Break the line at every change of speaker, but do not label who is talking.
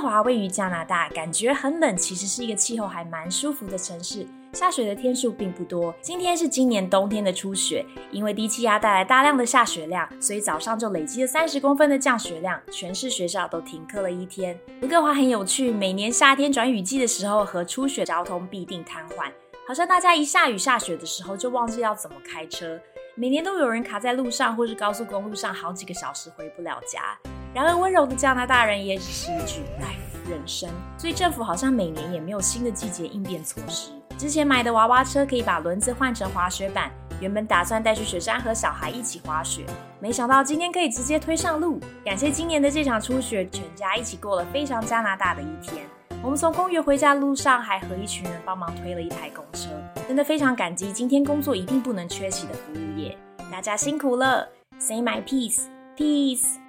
华位于加拿大，感觉很冷，其实是一个气候还蛮舒服的城市。下雪的天数并不多，今天是今年冬天的初雪。因为低气压带来大量的下雪量，所以早上就累积了三十公分的降雪量，全市学校都停课了一天。刘哥华很有趣，每年夏天转雨季的时候和初雪交通必定瘫痪，好像大家一下雨下雪的时候就忘记要怎么开车，每年都有人卡在路上或是高速公路上好几个小时回不了家。然而温柔的加拿大人也只是一句 life 人生，所以政府好像每年也没有新的季节应变措施。之前买的娃娃车可以把轮子换成滑雪板，原本打算带去雪山和小孩一起滑雪，没想到今天可以直接推上路。感谢今年的这场初雪，全家一起过了非常加拿大的一天。我们从公园回家路上还和一群人帮忙推了一台公车，真的非常感激今天工作一定不能缺席的服务业，大家辛苦了。Say my peace, peace.